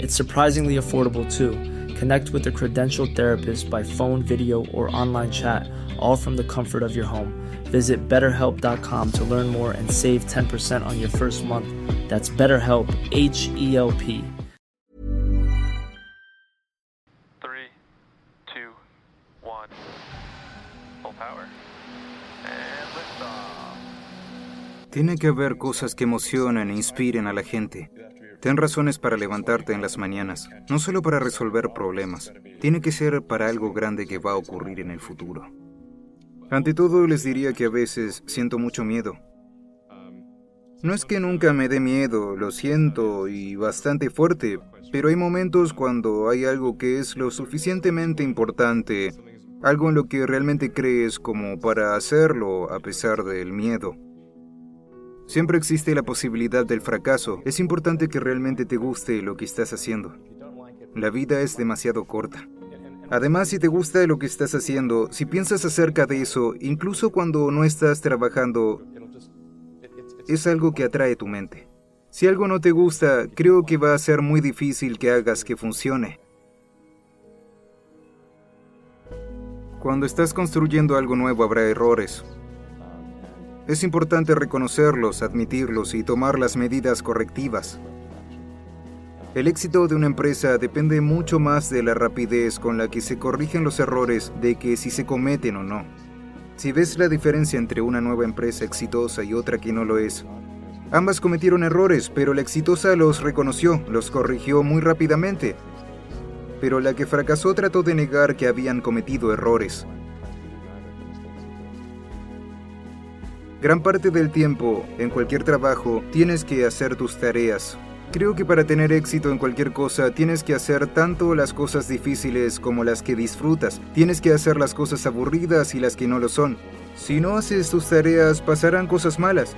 It's surprisingly affordable too. Connect with a credentialed therapist by phone, video, or online chat, all from the comfort of your home. Visit betterhelp.com to learn more and save 10% on your first month. That's BetterHelp, H E L P. Three, two, one. Full power. And liftoff. Tiene que haber cosas que emocionen e inspiren a la gente. Ten razones para levantarte en las mañanas, no solo para resolver problemas. Tiene que ser para algo grande que va a ocurrir en el futuro. Ante todo, les diría que a veces siento mucho miedo. No es que nunca me dé miedo, lo siento y bastante fuerte, pero hay momentos cuando hay algo que es lo suficientemente importante, algo en lo que realmente crees como para hacerlo a pesar del miedo. Siempre existe la posibilidad del fracaso. Es importante que realmente te guste lo que estás haciendo. La vida es demasiado corta. Además, si te gusta lo que estás haciendo, si piensas acerca de eso, incluso cuando no estás trabajando, es algo que atrae tu mente. Si algo no te gusta, creo que va a ser muy difícil que hagas que funcione. Cuando estás construyendo algo nuevo habrá errores, es importante reconocerlos, admitirlos y tomar las medidas correctivas. El éxito de una empresa depende mucho más de la rapidez con la que se corrigen los errores de que si se cometen o no. Si ves la diferencia entre una nueva empresa exitosa y otra que no lo es, ambas cometieron errores, pero la exitosa los reconoció, los corrigió muy rápidamente. Pero la que fracasó trató de negar que habían cometido errores. Gran parte del tiempo, en cualquier trabajo, tienes que hacer tus tareas. Creo que para tener éxito en cualquier cosa tienes que hacer tanto las cosas difíciles como las que disfrutas. Tienes que hacer las cosas aburridas y las que no lo son. Si no haces tus tareas pasarán cosas malas.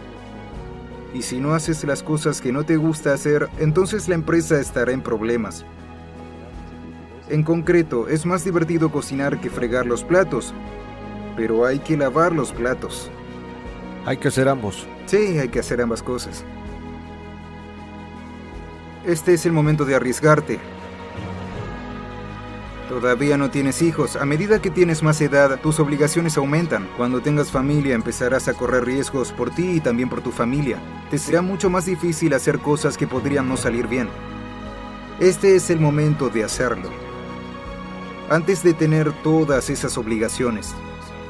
Y si no haces las cosas que no te gusta hacer, entonces la empresa estará en problemas. En concreto, es más divertido cocinar que fregar los platos, pero hay que lavar los platos. Hay que hacer ambos. Sí, hay que hacer ambas cosas. Este es el momento de arriesgarte. Todavía no tienes hijos. A medida que tienes más edad, tus obligaciones aumentan. Cuando tengas familia, empezarás a correr riesgos por ti y también por tu familia. Te será mucho más difícil hacer cosas que podrían no salir bien. Este es el momento de hacerlo. Antes de tener todas esas obligaciones,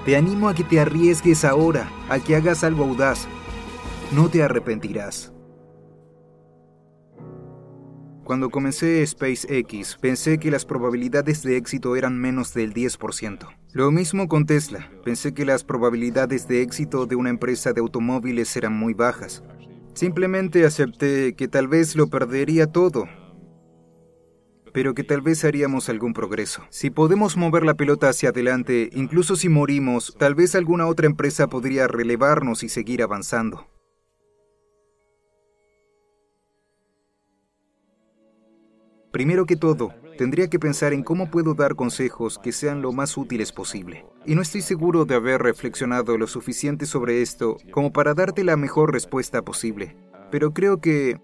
te animo a que te arriesgues ahora, a que hagas algo audaz. No te arrepentirás. Cuando comencé SpaceX, pensé que las probabilidades de éxito eran menos del 10%. Lo mismo con Tesla. Pensé que las probabilidades de éxito de una empresa de automóviles eran muy bajas. Simplemente acepté que tal vez lo perdería todo, pero que tal vez haríamos algún progreso. Si podemos mover la pelota hacia adelante, incluso si morimos, tal vez alguna otra empresa podría relevarnos y seguir avanzando. Primero que todo, tendría que pensar en cómo puedo dar consejos que sean lo más útiles posible. Y no estoy seguro de haber reflexionado lo suficiente sobre esto como para darte la mejor respuesta posible. Pero creo que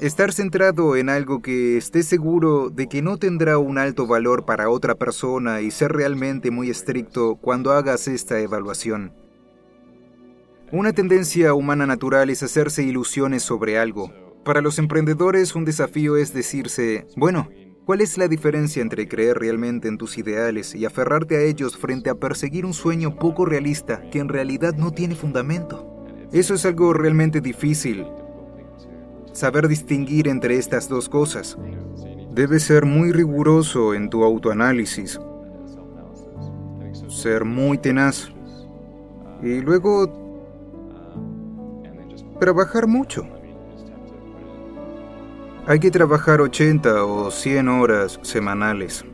Estar centrado en algo que esté seguro de que no tendrá un alto valor para otra persona y ser realmente muy estricto cuando hagas esta evaluación. Una tendencia humana natural es hacerse ilusiones sobre algo. Para los emprendedores un desafío es decirse, bueno, ¿cuál es la diferencia entre creer realmente en tus ideales y aferrarte a ellos frente a perseguir un sueño poco realista que en realidad no tiene fundamento? Eso es algo realmente difícil, saber distinguir entre estas dos cosas. Debes ser muy riguroso en tu autoanálisis, ser muy tenaz y luego trabajar mucho. Hay que trabajar 80 o 100 horas semanales.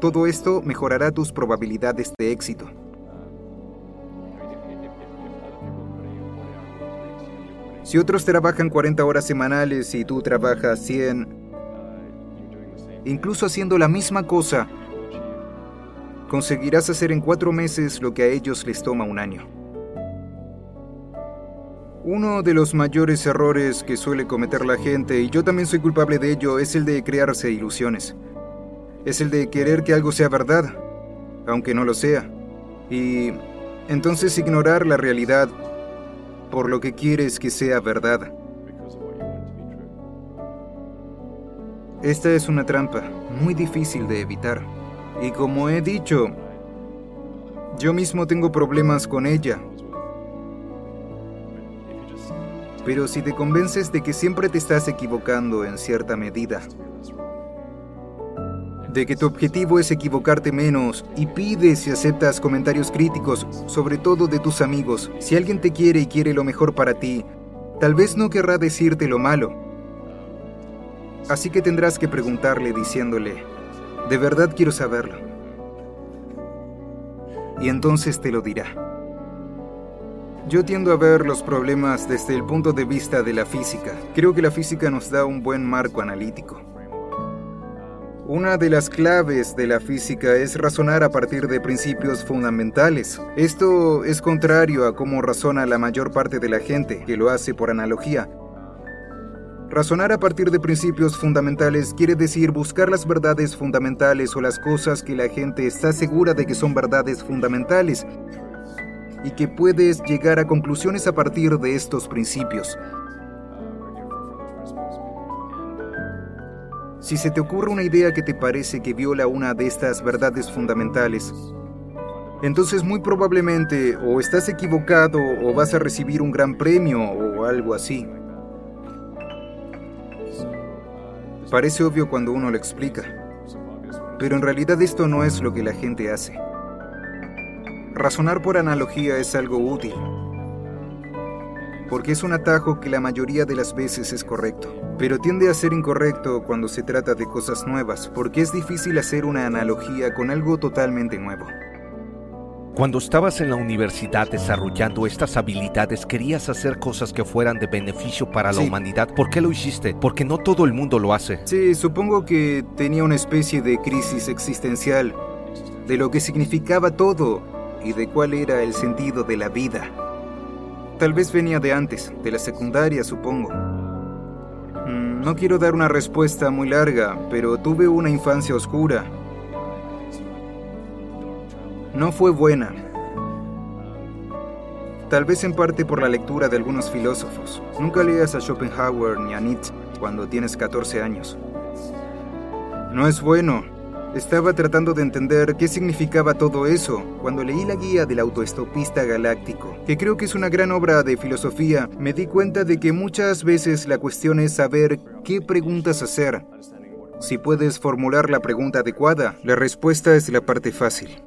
Todo esto mejorará tus probabilidades de éxito. Si otros trabajan 40 horas semanales y tú trabajas 100, incluso haciendo la misma cosa, conseguirás hacer en cuatro meses lo que a ellos les toma un año. Uno de los mayores errores que suele cometer la gente, y yo también soy culpable de ello, es el de crearse ilusiones. Es el de querer que algo sea verdad, aunque no lo sea. Y entonces ignorar la realidad por lo que quieres que sea verdad. Esta es una trampa muy difícil de evitar. Y como he dicho, yo mismo tengo problemas con ella pero si te convences de que siempre te estás equivocando en cierta medida, de que tu objetivo es equivocarte menos y pides y aceptas comentarios críticos, sobre todo de tus amigos, si alguien te quiere y quiere lo mejor para ti, tal vez no querrá decirte lo malo. Así que tendrás que preguntarle diciéndole, de verdad quiero saberlo. Y entonces te lo dirá. Yo tiendo a ver los problemas desde el punto de vista de la física. Creo que la física nos da un buen marco analítico. Una de las claves de la física es razonar a partir de principios fundamentales. Esto es contrario a cómo razona la mayor parte de la gente, que lo hace por analogía. Razonar a partir de principios fundamentales quiere decir buscar las verdades fundamentales o las cosas que la gente está segura de que son verdades fundamentales y que puedes llegar a conclusiones a partir de estos principios. Si se te ocurre una idea que te parece que viola una de estas verdades fundamentales, entonces muy probablemente o estás equivocado o vas a recibir un gran premio o algo así. Parece obvio cuando uno lo explica, pero en realidad esto no es lo que la gente hace. Razonar por analogía es algo útil, porque es un atajo que la mayoría de las veces es correcto, pero tiende a ser incorrecto cuando se trata de cosas nuevas, porque es difícil hacer una analogía con algo totalmente nuevo. Cuando estabas en la universidad desarrollando estas habilidades, querías hacer cosas que fueran de beneficio para la humanidad. ¿Por qué lo hiciste? Porque no todo el mundo lo hace. Sí, supongo que tenía una especie de crisis existencial de lo que significaba todo y de cuál era el sentido de la vida. Tal vez venía de antes, de la secundaria, supongo. Mm, no quiero dar una respuesta muy larga, pero tuve una infancia oscura. No fue buena. Tal vez en parte por la lectura de algunos filósofos. Nunca leas a Schopenhauer ni a Nietzsche cuando tienes 14 años. No es bueno, estaba tratando de entender qué significaba todo eso cuando leí la guía del autoestopista galáctico, que creo que es una gran obra de filosofía. Me di cuenta de que muchas veces la cuestión es saber qué preguntas hacer. Si puedes formular la pregunta adecuada, la respuesta es la parte fácil.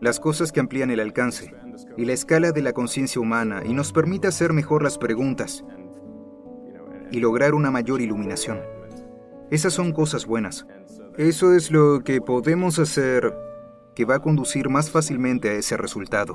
Las cosas que amplían el alcance y la escala de la conciencia humana y nos permite hacer mejor las preguntas y lograr una mayor iluminación. Esas son cosas buenas. Eso es lo que podemos hacer que va a conducir más fácilmente a ese resultado.